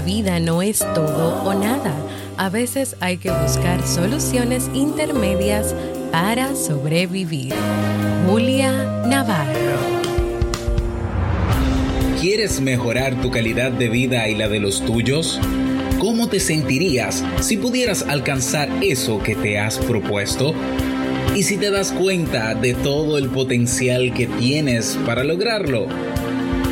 La vida no es todo o nada. A veces hay que buscar soluciones intermedias para sobrevivir. Julia Navarro. ¿Quieres mejorar tu calidad de vida y la de los tuyos? ¿Cómo te sentirías si pudieras alcanzar eso que te has propuesto? ¿Y si te das cuenta de todo el potencial que tienes para lograrlo?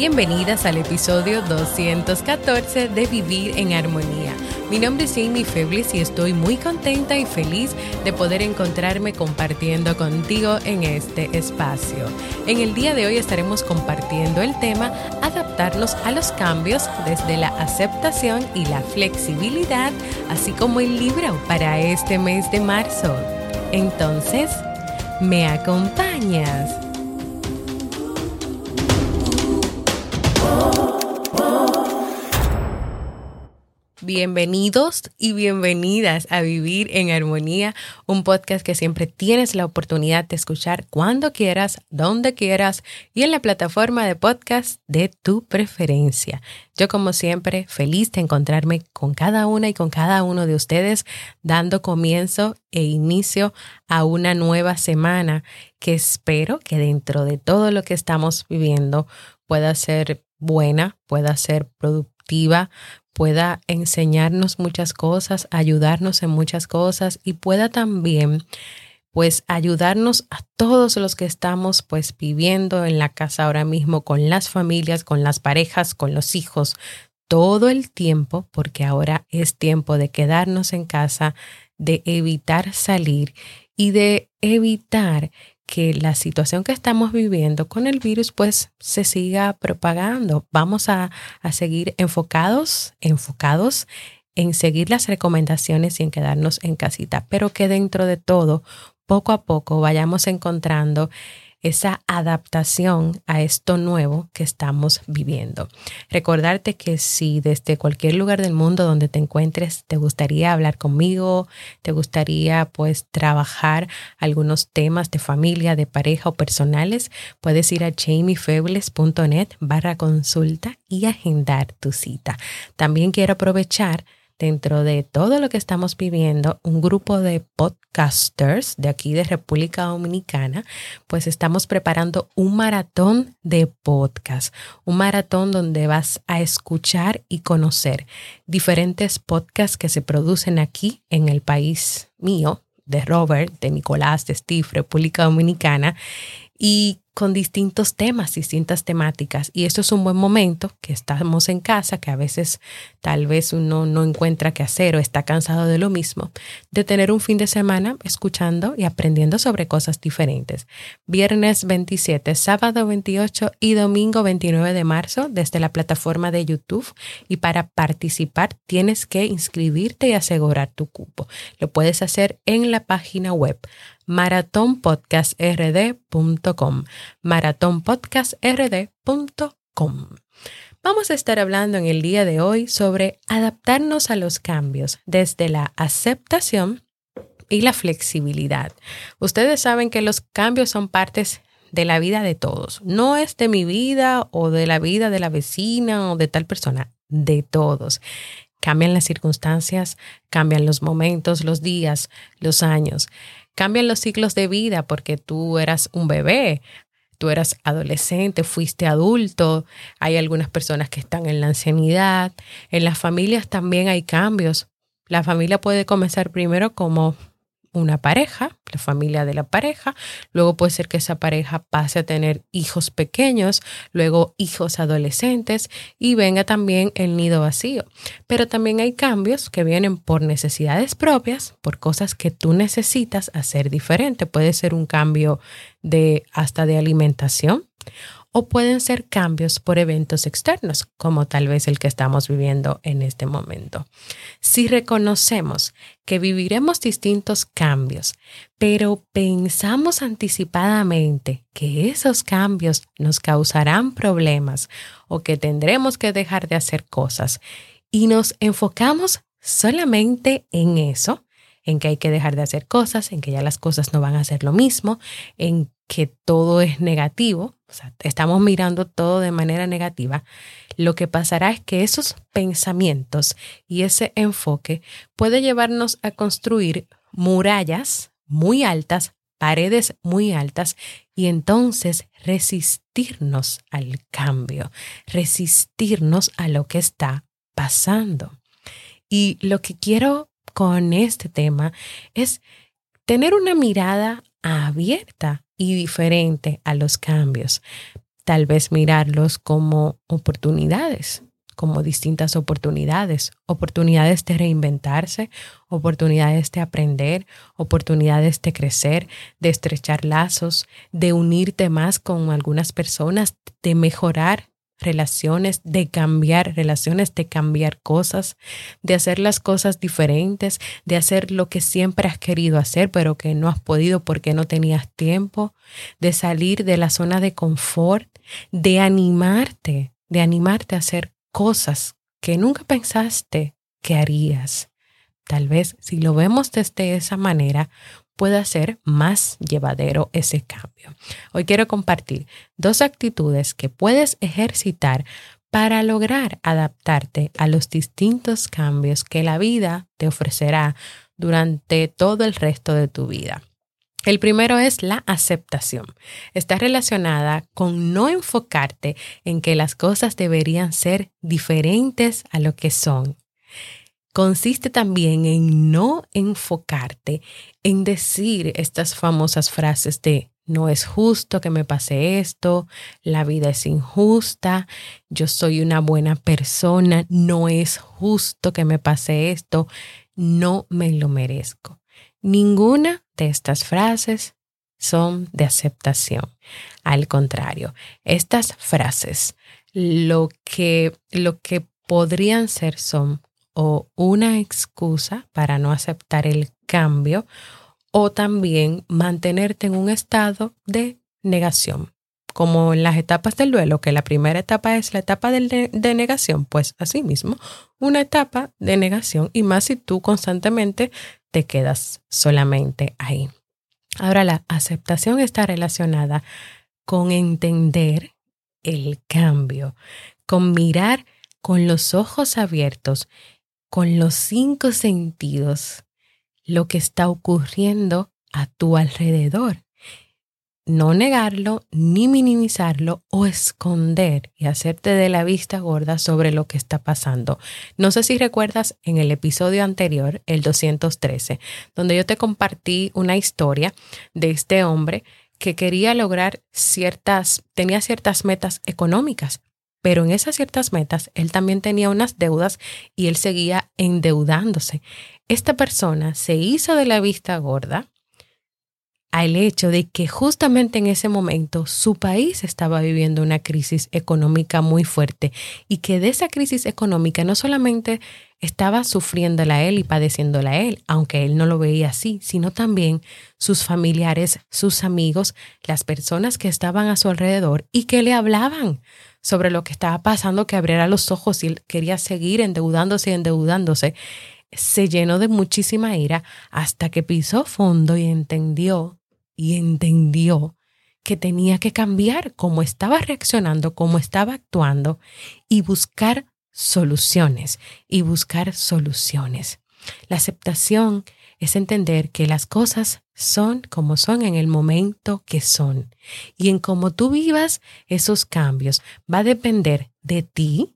Bienvenidas al episodio 214 de Vivir en Armonía. Mi nombre es Jamie Feblis y estoy muy contenta y feliz de poder encontrarme compartiendo contigo en este espacio. En el día de hoy estaremos compartiendo el tema adaptarnos a los cambios desde la aceptación y la flexibilidad, así como el libro para este mes de marzo. Entonces, ¿me acompañas? Bienvenidos y bienvenidas a Vivir en Armonía, un podcast que siempre tienes la oportunidad de escuchar cuando quieras, donde quieras y en la plataforma de podcast de tu preferencia. Yo como siempre feliz de encontrarme con cada una y con cada uno de ustedes dando comienzo e inicio a una nueva semana que espero que dentro de todo lo que estamos viviendo pueda ser buena, pueda ser productiva, pueda enseñarnos muchas cosas, ayudarnos en muchas cosas y pueda también pues ayudarnos a todos los que estamos pues viviendo en la casa ahora mismo con las familias, con las parejas, con los hijos, todo el tiempo, porque ahora es tiempo de quedarnos en casa, de evitar salir y de evitar que la situación que estamos viviendo con el virus pues se siga propagando. Vamos a, a seguir enfocados, enfocados en seguir las recomendaciones y en quedarnos en casita, pero que dentro de todo, poco a poco vayamos encontrando esa adaptación a esto nuevo que estamos viviendo. Recordarte que si desde cualquier lugar del mundo donde te encuentres te gustaría hablar conmigo, te gustaría pues trabajar algunos temas de familia, de pareja o personales, puedes ir a jamiefebles.net barra consulta y agendar tu cita. También quiero aprovechar dentro de todo lo que estamos viviendo, un grupo de podcasters de aquí de República Dominicana, pues estamos preparando un maratón de podcast, un maratón donde vas a escuchar y conocer diferentes podcasts que se producen aquí en el país mío, de Robert, de Nicolás, de Steve, República Dominicana, y con distintos temas, distintas temáticas. Y esto es un buen momento que estamos en casa, que a veces tal vez uno no encuentra qué hacer o está cansado de lo mismo, de tener un fin de semana escuchando y aprendiendo sobre cosas diferentes. Viernes 27, sábado 28 y domingo 29 de marzo desde la plataforma de YouTube. Y para participar tienes que inscribirte y asegurar tu cupo. Lo puedes hacer en la página web maratonpodcastrd.com maratonpodcastrd.com. Vamos a estar hablando en el día de hoy sobre adaptarnos a los cambios desde la aceptación y la flexibilidad. Ustedes saben que los cambios son partes de la vida de todos. No es de mi vida o de la vida de la vecina o de tal persona, de todos. Cambian las circunstancias, cambian los momentos, los días, los años. Cambian los ciclos de vida porque tú eras un bebé, tú eras adolescente, fuiste adulto, hay algunas personas que están en la ancianidad, en las familias también hay cambios. La familia puede comenzar primero como una pareja, la familia de la pareja, luego puede ser que esa pareja pase a tener hijos pequeños, luego hijos adolescentes y venga también el nido vacío. Pero también hay cambios que vienen por necesidades propias, por cosas que tú necesitas hacer diferente. Puede ser un cambio de hasta de alimentación o pueden ser cambios por eventos externos, como tal vez el que estamos viviendo en este momento. Si reconocemos que viviremos distintos cambios, pero pensamos anticipadamente que esos cambios nos causarán problemas o que tendremos que dejar de hacer cosas y nos enfocamos solamente en eso, en que hay que dejar de hacer cosas, en que ya las cosas no van a ser lo mismo, en que todo es negativo, o sea, estamos mirando todo de manera negativa, lo que pasará es que esos pensamientos y ese enfoque puede llevarnos a construir murallas muy altas, paredes muy altas y entonces resistirnos al cambio, resistirnos a lo que está pasando. Y lo que quiero con este tema es tener una mirada abierta y diferente a los cambios. Tal vez mirarlos como oportunidades, como distintas oportunidades, oportunidades de reinventarse, oportunidades de aprender, oportunidades de crecer, de estrechar lazos, de unirte más con algunas personas, de mejorar relaciones, de cambiar relaciones, de cambiar cosas, de hacer las cosas diferentes, de hacer lo que siempre has querido hacer, pero que no has podido porque no tenías tiempo, de salir de la zona de confort, de animarte, de animarte a hacer cosas que nunca pensaste que harías. Tal vez si lo vemos desde esa manera, pueda ser más llevadero ese cambio. Hoy quiero compartir dos actitudes que puedes ejercitar para lograr adaptarte a los distintos cambios que la vida te ofrecerá durante todo el resto de tu vida. El primero es la aceptación. Está relacionada con no enfocarte en que las cosas deberían ser diferentes a lo que son consiste también en no enfocarte en decir estas famosas frases de no es justo que me pase esto, la vida es injusta, yo soy una buena persona, no es justo que me pase esto, no me lo merezco. Ninguna de estas frases son de aceptación. Al contrario, estas frases lo que, lo que podrían ser son o una excusa para no aceptar el cambio o también mantenerte en un estado de negación. Como en las etapas del duelo, que la primera etapa es la etapa de, negación, pues así mismo, una etapa de negación y más si tú constantemente te quedas solamente ahí. Ahora la aceptación está relacionada con entender el cambio, con mirar con los ojos abiertos con los cinco sentidos lo que está ocurriendo a tu alrededor. No negarlo, ni minimizarlo o esconder y hacerte de la vista gorda sobre lo que está pasando. No sé si recuerdas en el episodio anterior, el 213, donde yo te compartí una historia de este hombre que quería lograr ciertas, tenía ciertas metas económicas, pero en esas ciertas metas, él también tenía unas deudas y él seguía endeudándose. Esta persona se hizo de la vista gorda al hecho de que justamente en ese momento su país estaba viviendo una crisis económica muy fuerte y que de esa crisis económica no solamente estaba sufriéndola él y padeciéndola él, aunque él no lo veía así, sino también sus familiares, sus amigos, las personas que estaban a su alrededor y que le hablaban sobre lo que estaba pasando, que abriera los ojos y quería seguir endeudándose y endeudándose, se llenó de muchísima ira hasta que pisó fondo y entendió y entendió que tenía que cambiar cómo estaba reaccionando, cómo estaba actuando y buscar soluciones y buscar soluciones. La aceptación es entender que las cosas son como son en el momento que son. Y en cómo tú vivas esos cambios va a depender de ti,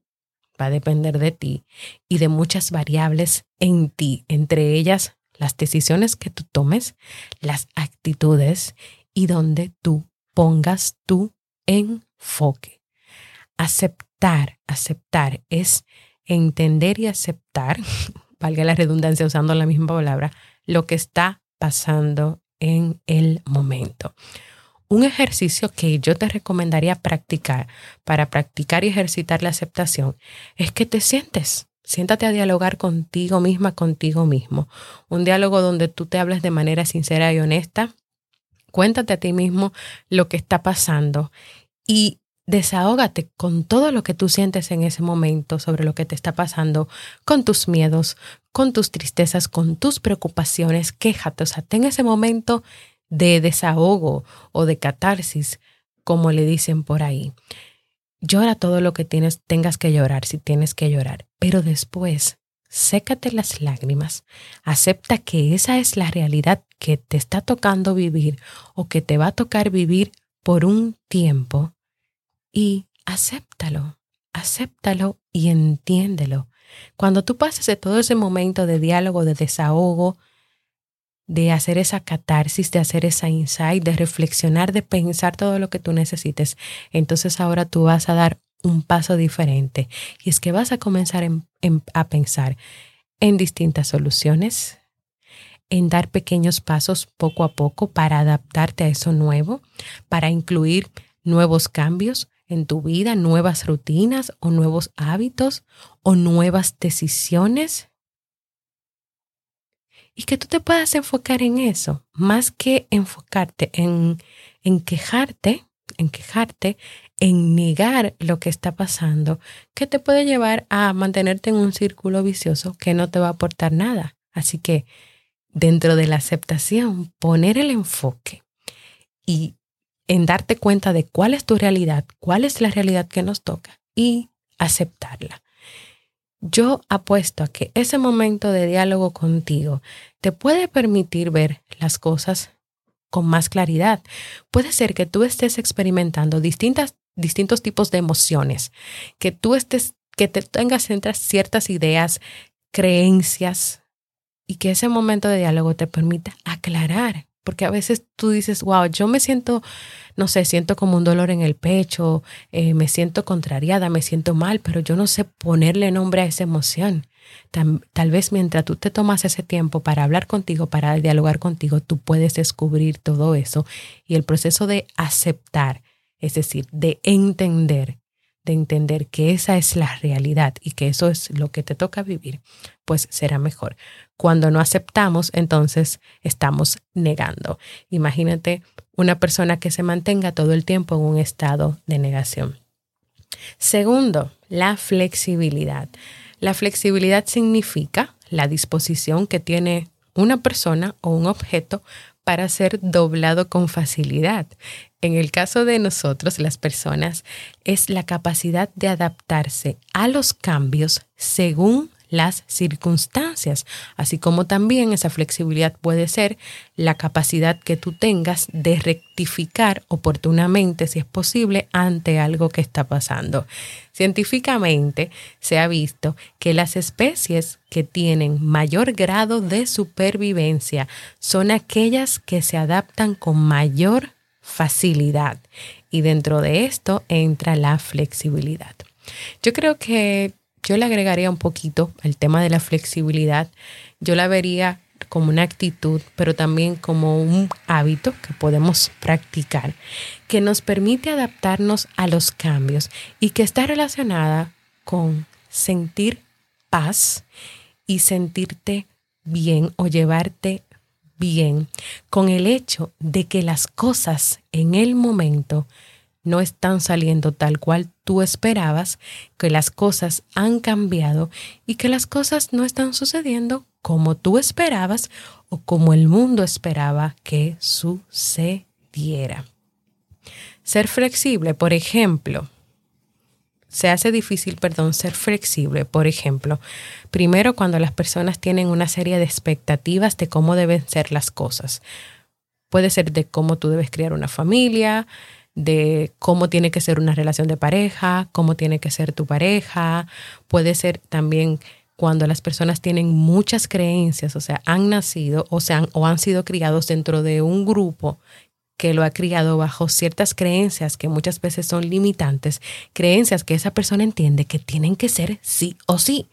va a depender de ti y de muchas variables en ti, entre ellas las decisiones que tú tomes, las actitudes y donde tú pongas tu enfoque. Aceptar, aceptar es entender y aceptar, valga la redundancia usando la misma palabra, lo que está pasando en el momento. Un ejercicio que yo te recomendaría practicar para practicar y ejercitar la aceptación es que te sientes. Siéntate a dialogar contigo misma, contigo mismo. Un diálogo donde tú te hables de manera sincera y honesta. Cuéntate a ti mismo lo que está pasando y desahógate con todo lo que tú sientes en ese momento sobre lo que te está pasando, con tus miedos, con tus tristezas, con tus preocupaciones. Quéjate, o sea, ten ese momento de desahogo o de catarsis, como le dicen por ahí. Llora todo lo que tienes, tengas que llorar, si tienes que llorar, pero después sécate las lágrimas, acepta que esa es la realidad que te está tocando vivir o que te va a tocar vivir por un tiempo y acéptalo, acéptalo y entiéndelo. Cuando tú pases de todo ese momento de diálogo, de desahogo, de hacer esa catarsis, de hacer esa insight, de reflexionar, de pensar todo lo que tú necesites, entonces ahora tú vas a dar un paso diferente. Y es que vas a comenzar a pensar en distintas soluciones, en dar pequeños pasos poco a poco para adaptarte a eso nuevo, para incluir nuevos cambios en tu vida, nuevas rutinas o nuevos hábitos o nuevas decisiones y que tú te puedas enfocar en eso, más que enfocarte en, en quejarte, en quejarte, en negar lo que está pasando, que te puede llevar a mantenerte en un círculo vicioso que no te va a aportar nada. Así que dentro de la aceptación, poner el enfoque y en darte cuenta de cuál es tu realidad, cuál es la realidad que nos toca y aceptarla. Yo apuesto a que ese momento de diálogo contigo te puede permitir ver las cosas con más claridad. Puede ser que tú estés experimentando distintas, distintos tipos de emociones, que tú estés, que te tengas ciertas ideas, creencias, y que ese momento de diálogo te permita aclarar porque a veces tú dices, wow, yo me siento, no sé, siento como un dolor en el pecho, eh, me siento contrariada, me siento mal, pero yo no sé ponerle nombre a esa emoción. Tal, tal, vez mientras tú te tomas ese tiempo para hablar contigo, para dialogar contigo, tú puedes descubrir todo eso y el proceso de aceptar, es decir, de entender de entender que esa es la realidad y que eso es lo que te toca vivir, pues será mejor. Cuando no aceptamos, entonces estamos negando. Imagínate una persona que se mantenga todo el tiempo en un estado de negación. Segundo, la flexibilidad. La flexibilidad significa la disposición que tiene una persona o un objeto para ser doblado con facilidad. En el caso de nosotros, las personas, es la capacidad de adaptarse a los cambios según las circunstancias, así como también esa flexibilidad puede ser la capacidad que tú tengas de rectificar oportunamente, si es posible, ante algo que está pasando. Científicamente se ha visto que las especies que tienen mayor grado de supervivencia son aquellas que se adaptan con mayor facilidad y dentro de esto entra la flexibilidad. Yo creo que yo le agregaría un poquito el tema de la flexibilidad. Yo la vería como una actitud, pero también como un hábito que podemos practicar, que nos permite adaptarnos a los cambios y que está relacionada con sentir paz y sentirte bien o llevarte bien con el hecho de que las cosas en el momento no están saliendo tal cual tú esperabas, que las cosas han cambiado y que las cosas no están sucediendo como tú esperabas o como el mundo esperaba que sucediera. Ser flexible, por ejemplo, se hace difícil, perdón, ser flexible, por ejemplo, primero cuando las personas tienen una serie de expectativas de cómo deben ser las cosas. Puede ser de cómo tú debes crear una familia, de cómo tiene que ser una relación de pareja, cómo tiene que ser tu pareja. Puede ser también cuando las personas tienen muchas creencias, o sea, han nacido o, han, o han sido criados dentro de un grupo que lo ha criado bajo ciertas creencias que muchas veces son limitantes, creencias que esa persona entiende que tienen que ser sí o sí,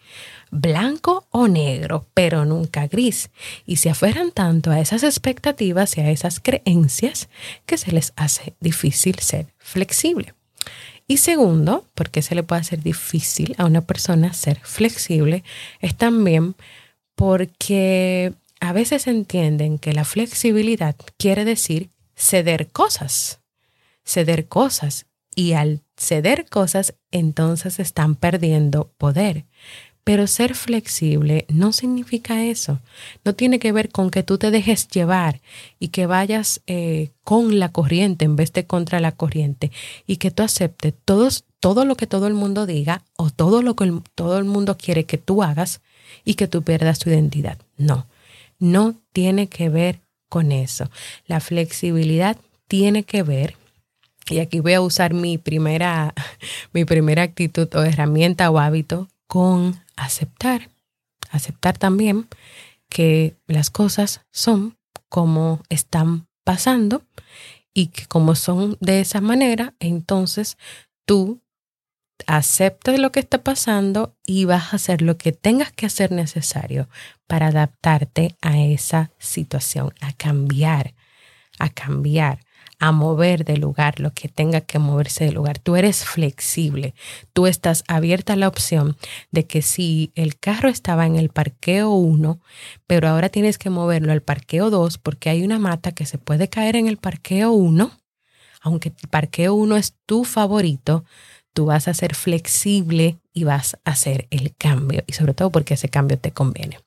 blanco o negro, pero nunca gris, y se aferran tanto a esas expectativas y a esas creencias que se les hace difícil ser flexible. Y segundo, porque se le puede hacer difícil a una persona ser flexible, es también porque a veces entienden que la flexibilidad quiere decir ceder cosas, ceder cosas. Y al ceder cosas, entonces están perdiendo poder. Pero ser flexible no significa eso. No tiene que ver con que tú te dejes llevar y que vayas eh, con la corriente en vez de contra la corriente y que tú aceptes todo lo que todo el mundo diga o todo lo que todo el mundo quiere que tú hagas y que tú pierdas tu identidad. No, no tiene que ver con eso. La flexibilidad tiene que ver y aquí voy a usar mi primera, mi primera actitud o herramienta o hábito con aceptar. Aceptar también que las cosas son como están pasando y que como son de esa manera, entonces tú aceptas lo que está pasando y vas a hacer lo que tengas que hacer necesario para adaptarte a esa situación, a cambiar, a cambiar a mover de lugar lo que tenga que moverse de lugar. Tú eres flexible. Tú estás abierta a la opción de que si el carro estaba en el parqueo 1, pero ahora tienes que moverlo al parqueo 2 porque hay una mata que se puede caer en el parqueo 1, aunque el parqueo 1 es tu favorito, tú vas a ser flexible y vas a hacer el cambio y sobre todo porque ese cambio te conviene.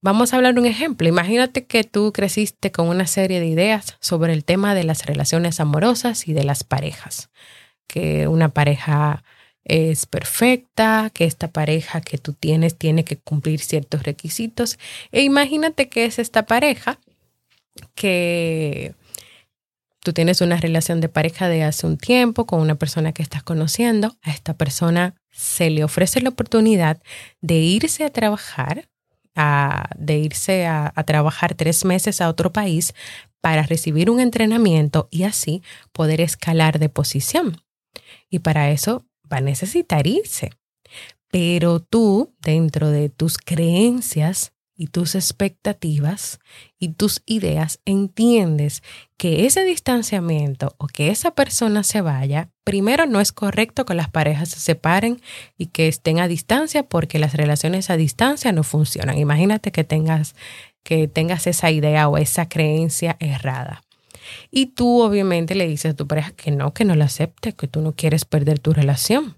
Vamos a hablar un ejemplo. Imagínate que tú creciste con una serie de ideas sobre el tema de las relaciones amorosas y de las parejas. Que una pareja es perfecta, que esta pareja que tú tienes tiene que cumplir ciertos requisitos. E imagínate que es esta pareja que tú tienes una relación de pareja de hace un tiempo con una persona que estás conociendo. A esta persona se le ofrece la oportunidad de irse a trabajar de irse a, a trabajar tres meses a otro país para recibir un entrenamiento y así poder escalar de posición. Y para eso va a necesitar irse. Pero tú, dentro de tus creencias, y tus expectativas y tus ideas, entiendes que ese distanciamiento o que esa persona se vaya, primero no es correcto que las parejas se separen y que estén a distancia porque las relaciones a distancia no funcionan. Imagínate que tengas que tengas esa idea o esa creencia errada. Y tú obviamente le dices a tu pareja que no, que no la acepte, que tú no quieres perder tu relación.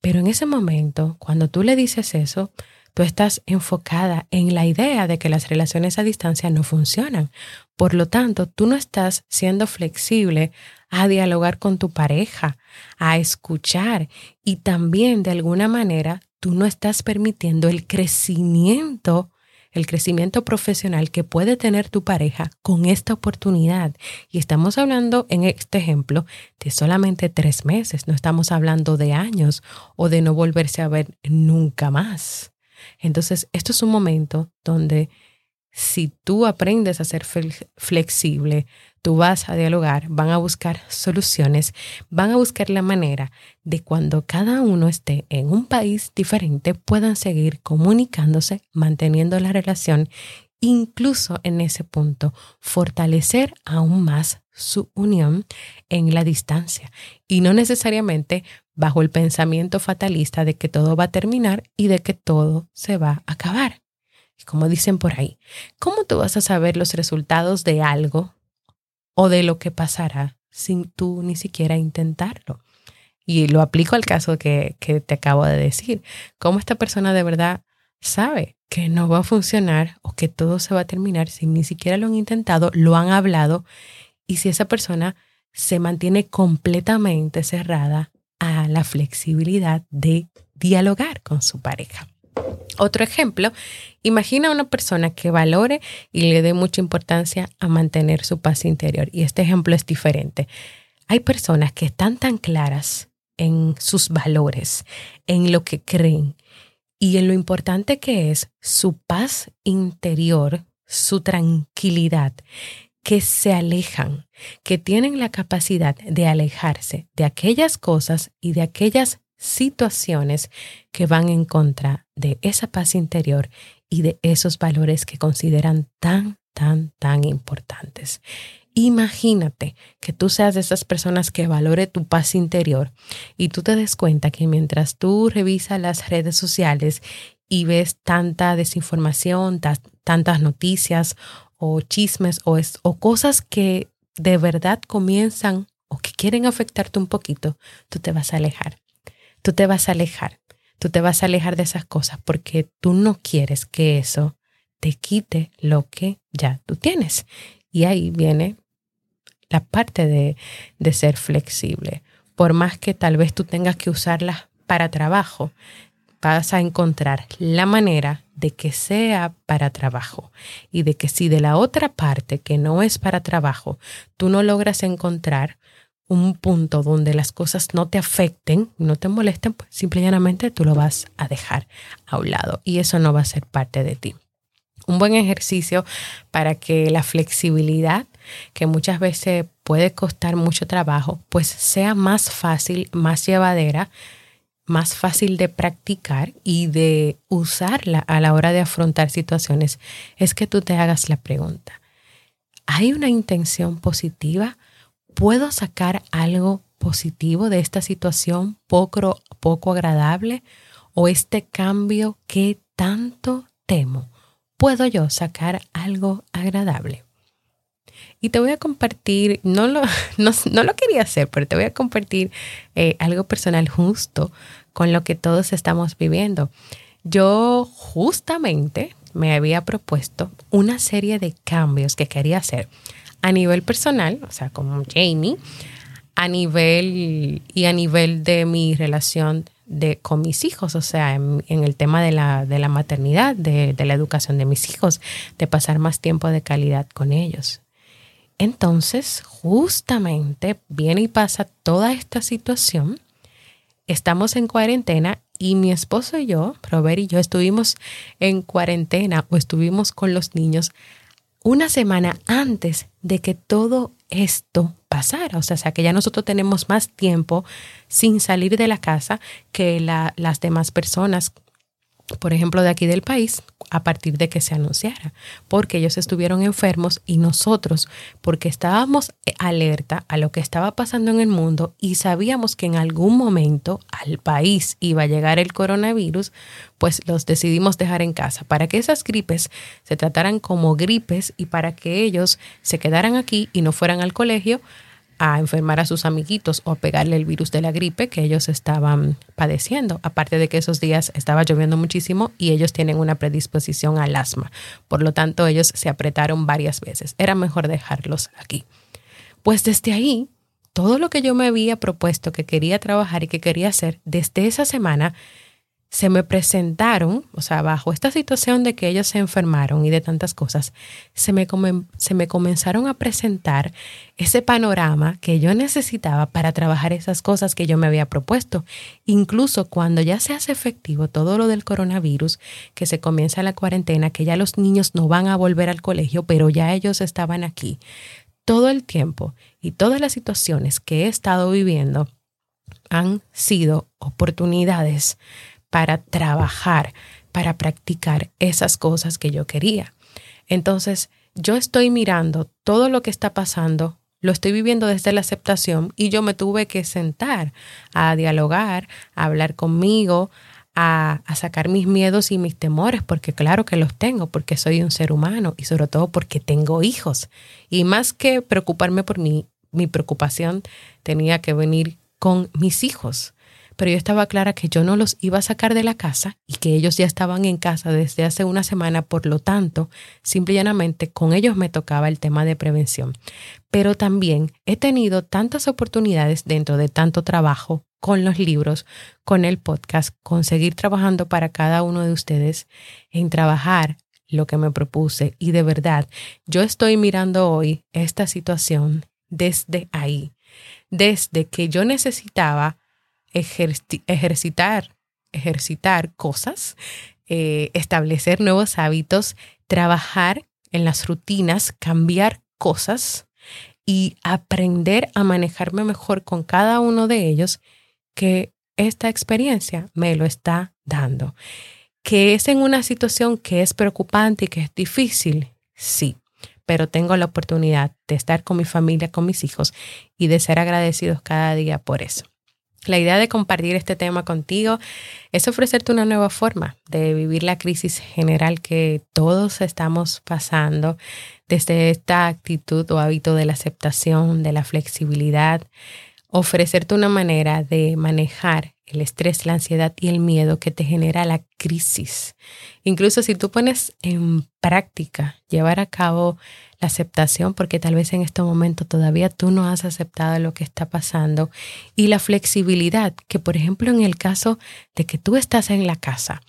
Pero en ese momento, cuando tú le dices eso, tú estás enfocada en la idea de que las relaciones a distancia no funcionan. Por lo tanto, tú no estás siendo flexible a dialogar con tu pareja, a escuchar y también de alguna manera tú no estás permitiendo el crecimiento el crecimiento profesional que puede tener tu pareja con esta oportunidad. Y estamos hablando en este ejemplo de solamente tres meses, no estamos hablando de años o de no volverse a ver nunca más. Entonces, esto es un momento donde si tú aprendes a ser flexible, tú vas a dialogar, van a buscar soluciones, van a buscar la manera de cuando cada uno esté en un país diferente puedan seguir comunicándose, manteniendo la relación, incluso en ese punto fortalecer aún más su unión en la distancia. Y no necesariamente bajo el pensamiento fatalista de que todo va a terminar y de que todo se va a acabar. Y como dicen por ahí, ¿cómo tú vas a saber los resultados de algo o de lo que pasará sin tú ni siquiera intentarlo? Y lo aplico al caso que, que te acabo de decir. ¿Cómo esta persona de verdad sabe que no va a funcionar o que todo se va a terminar sin ni siquiera lo han intentado, lo han hablado? Y si esa persona se mantiene completamente cerrada a la flexibilidad de dialogar con su pareja. Otro ejemplo, imagina una persona que valore y le dé mucha importancia a mantener su paz interior. Y este ejemplo es diferente. hay personas que están tan claras en sus valores, en lo que creen y en lo importante que es su paz interior, su tranquilidad, que se alejan, que tienen la capacidad de alejarse de aquellas cosas y de aquellas situaciones que van en contra de esa paz interior y de esos valores que consideran tan, tan, tan importantes. Imagínate que tú seas de esas personas que valore tu paz interior y tú te des cuenta que mientras tú revisas las redes sociales y ves tanta desinformación, tantas noticias o chismes o, o cosas que de verdad comienzan o que quieren afectarte un poquito, tú te vas a alejar. Tú te vas a alejar. Tú te vas a alejar de esas cosas porque tú no quieres que eso te quite lo que ya tú tienes. Y ahí viene la parte de, de ser flexible. Por más que tal vez tú tengas que usarlas para trabajo, vas a encontrar la manera de que sea para trabajo y de que si de la otra parte que no es para trabajo, tú no logras encontrar un punto donde las cosas no te afecten, no te molesten, pues simple llanamente tú lo vas a dejar a un lado y eso no va a ser parte de ti. Un buen ejercicio para que la flexibilidad que muchas veces puede costar mucho trabajo, pues sea más fácil, más llevadera, más fácil de practicar y de usarla a la hora de afrontar situaciones, es que tú te hagas la pregunta, ¿hay una intención positiva? ¿Puedo sacar algo positivo de esta situación poco, poco agradable o este cambio que tanto temo? ¿Puedo yo sacar algo agradable? Y te voy a compartir, no lo, no, lo quería hacer, pero te voy a compartir eh, algo personal justo con lo que todos estamos viviendo. Yo justamente me había propuesto una serie de cambios que quería hacer a nivel personal, o sea, como Jamie, a nivel y a nivel de mi relación de, con mis hijos, o sea, en, el tema de la, de la maternidad, de, de la educación de mis hijos, de pasar más tiempo de calidad con ellos. Entonces, justamente viene y pasa toda esta situación. Estamos en cuarentena y mi esposo y yo, Robert y yo, estuvimos en cuarentena o estuvimos con los niños una semana antes de que todo esto pasara. O sea, que ya nosotros tenemos más tiempo sin salir de la casa que las demás personas por ejemplo, de aquí del país, a partir de que se anunciara, porque ellos estuvieron enfermos y nosotros, porque estábamos alerta a lo que estaba pasando en el mundo y sabíamos que en algún momento al país iba a llegar el coronavirus, pues los decidimos dejar en casa para que esas gripes se trataran como gripes y para que ellos se quedaran aquí y no fueran al colegio a enfermar a sus amiguitos o a pegarle el virus de la gripe que ellos estaban padeciendo. Aparte de que esos días estaba lloviendo muchísimo y ellos tienen una predisposición al asma. Por lo tanto, ellos se apretaron varias veces. Era mejor dejarlos aquí. Pues desde ahí, todo lo que yo me había propuesto que quería trabajar y que quería hacer, desde esa semana se me presentaron, o sea, bajo esta situación de que ellos se enfermaron y de tantas cosas, se me, se me comenzaron a presentar ese panorama que yo necesitaba para trabajar esas cosas que yo me había propuesto. Incluso cuando ya se hace efectivo todo lo del coronavirus, que se comienza la cuarentena, que ya los niños no van a volver al colegio, pero ya ellos estaban aquí. Todo el tiempo y todas las situaciones que he estado viviendo han sido oportunidades para trabajar, para practicar esas cosas que yo quería. Entonces, yo estoy mirando todo lo que está pasando, lo estoy viviendo desde la aceptación y yo me tuve que sentar a dialogar, a hablar conmigo, a, sacar mis miedos y mis temores, porque claro que los tengo, porque soy un ser humano y sobre todo porque tengo hijos. Y más que preocuparme por mí, mi preocupación tenía que venir con mis hijos pero yo estaba clara que yo no los iba a sacar de la casa y que ellos ya estaban en casa desde hace una semana, por lo tanto, simple y llanamente con ellos me tocaba el tema de prevención. Pero también he tenido tantas oportunidades dentro de tanto trabajo con los libros, con el podcast, con seguir trabajando para cada uno de ustedes en trabajar lo que me propuse y de verdad yo estoy mirando hoy esta situación desde ahí desde que yo necesitaba ejercitar, ejercitar cosas, eh, establecer nuevos hábitos, trabajar en las rutinas, cambiar cosas y aprender a manejarme mejor con cada uno de ellos, que esta experiencia me lo está dando. Que es en una situación que es preocupante y que es difícil, sí, pero tengo la oportunidad de estar con mi familia, con mis hijos y de ser agradecidos cada día por eso. La idea de compartir este tema contigo es ofrecerte una nueva forma de vivir la crisis general que todos estamos pasando desde esta actitud o hábito de la aceptación, de la flexibilidad, ofrecerte una manera de manejar el estrés, la ansiedad y el miedo que te genera la crisis. Incluso si tú pones en práctica llevar a cabo la aceptación, porque tal vez en este momento todavía tú no has aceptado lo que está pasando, y la flexibilidad, que por ejemplo en el caso de que tú estás en la casa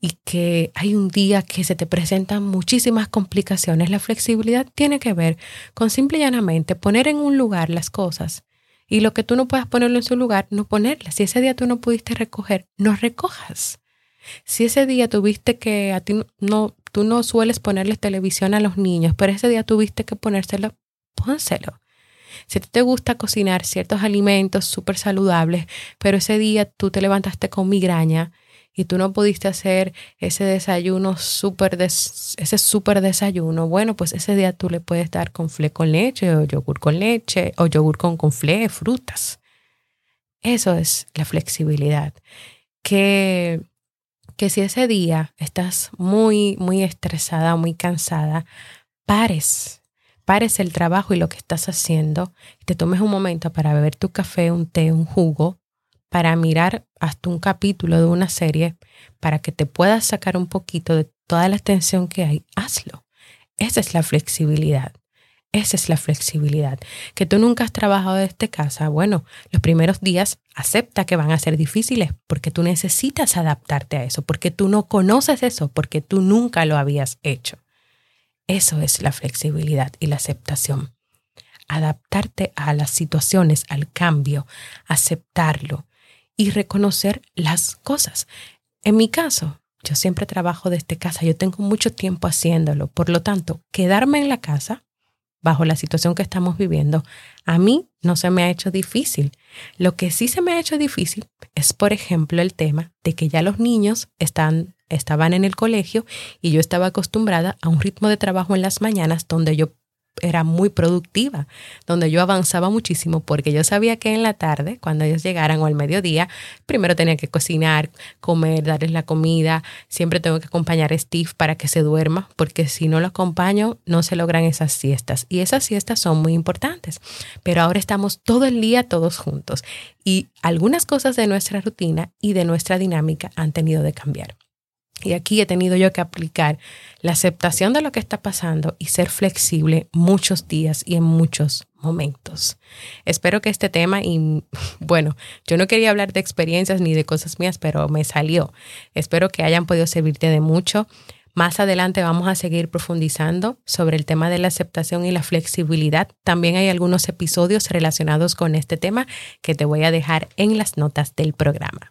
y que hay un día que se te presentan muchísimas complicaciones, la flexibilidad tiene que ver con simple y llanamente poner en un lugar las cosas y lo que tú no puedas ponerlo en su lugar, no ponerlas. Si ese día tú no pudiste recoger, no recojas. Si ese día tuviste que a ti no, tú no sueles ponerles televisión a los niños, pero ese día tuviste que ponérselo, pónselo. Si a te gusta cocinar ciertos alimentos súper saludables, pero ese día tú te levantaste con migraña y tú no pudiste hacer ese desayuno súper, ese súper desayuno, bueno, pues ese día tú le puedes dar conflé con leche o yogur con leche o yogur con conflé, frutas. Eso es la flexibilidad. Que, que si ese día estás muy, muy estresada, muy cansada, pares, pares el trabajo y lo que estás haciendo, te tomes un momento para beber tu café, un té, un jugo, para mirar hasta un capítulo de una serie para que te puedas sacar un poquito de toda la tensión que hay, hazlo. Esa es la flexibilidad. Esa es la flexibilidad. Que tú nunca has trabajado desde casa, bueno, los primeros días acepta que van a ser difíciles porque tú necesitas adaptarte a eso, porque tú no conoces eso, porque tú nunca lo habías hecho. Eso es la flexibilidad y la aceptación. Adaptarte a las situaciones, al cambio, aceptarlo, y reconocer las cosas. En mi caso, yo siempre trabajo desde casa, yo tengo mucho tiempo haciéndolo, por lo tanto, quedarme en la casa bajo la situación que estamos viviendo, a mí no se me ha hecho difícil. Lo que sí se me ha hecho difícil es, por ejemplo, el tema de que ya los niños están, estaban en el colegio y yo estaba acostumbrada a un ritmo de trabajo en las mañanas donde yo era muy productiva, donde yo avanzaba muchísimo porque yo sabía que en la tarde, cuando ellos llegaran o al mediodía, primero tenía que cocinar, comer, darles la comida, siempre tengo que acompañar a Steve para que se duerma, porque si no lo acompaño no se logran esas siestas y esas siestas son muy importantes. Pero ahora estamos todo el día todos juntos y algunas cosas de nuestra rutina y de nuestra dinámica han tenido de cambiar. Y aquí he tenido yo que aplicar la aceptación de lo que está pasando y ser flexible muchos días y en muchos momentos. Espero que este tema, y bueno, yo no quería hablar de experiencias ni de cosas mías, pero me salió. Espero que hayan podido servirte de mucho. Más adelante vamos a seguir profundizando sobre el tema de la aceptación y la flexibilidad. También hay algunos episodios relacionados con este tema que te voy a dejar en las notas del programa.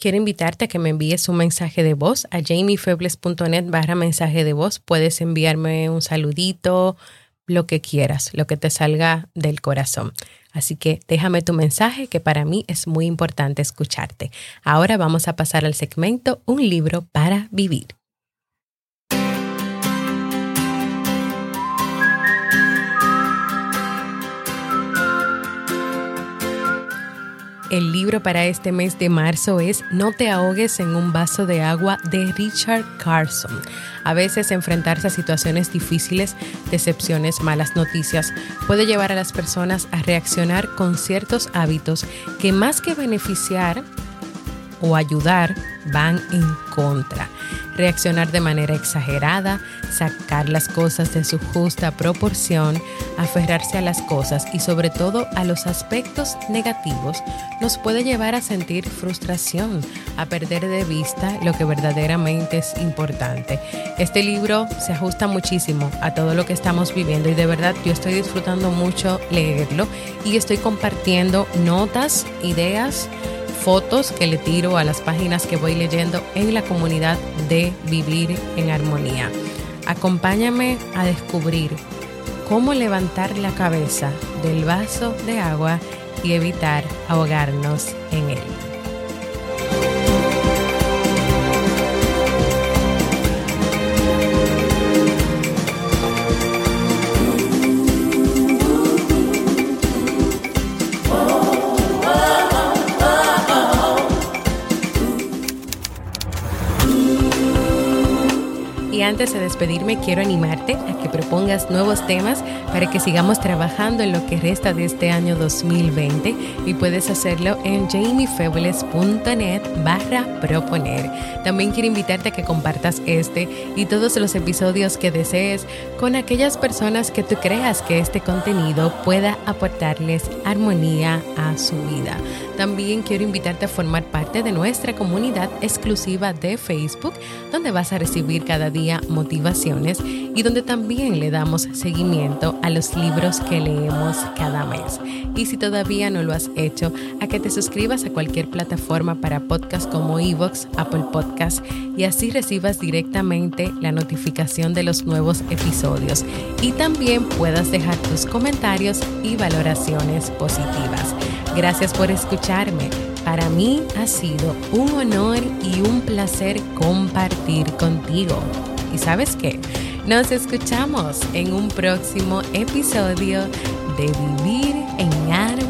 Quiero invitarte a que me envíes un mensaje de voz a jamiefebles.net barra mensaje de voz. Puedes enviarme un saludito, lo que quieras, lo que te salga del corazón. Así que déjame tu mensaje que para mí es muy importante escucharte. Ahora vamos a pasar al segmento Un libro para vivir. El libro para este mes de marzo es No te ahogues en un vaso de agua de Richard Carson. A veces enfrentarse a situaciones difíciles, decepciones, malas noticias, puede llevar a las personas a reaccionar con ciertos hábitos que más que beneficiar o ayudar, van en contra reaccionar de manera exagerada, sacar las cosas de su justa proporción, aferrarse a las cosas y sobre todo a los aspectos negativos nos puede llevar a sentir frustración, a perder de vista lo que verdaderamente es importante. Este libro se ajusta muchísimo a todo lo que estamos viviendo y de verdad yo estoy disfrutando mucho leerlo y estoy compartiendo notas, ideas, fotos que le tiro a las páginas que voy leyendo en la comunidad de Vivir en Armonía. Acompáñame a descubrir cómo levantar la cabeza del vaso de agua y evitar ahogarnos en él. Antes de despedirme, quiero animarte a que propongas nuevos temas para que sigamos trabajando en lo que resta de este año 2020 y puedes hacerlo en jamiefebles.net barra proponer. También quiero invitarte a que compartas este y todos los episodios que desees con aquellas personas que tú creas que este contenido pueda aportarles armonía a su vida. También quiero invitarte a formar parte de nuestra comunidad exclusiva de Facebook, donde vas a recibir cada día motivaciones y donde también le damos seguimiento a los libros que leemos cada mes. Y si todavía no lo has hecho, a que te suscribas a cualquier plataforma para podcast como Evox, Apple Podcast y así recibas directamente la notificación de los nuevos episodios y también puedas dejar tus comentarios y valoraciones positivas. Gracias por escucharme. Para mí ha sido un honor y un placer compartir contigo. ¿Y sabes qué? Nos escuchamos en un próximo episodio de Vivir en Armonía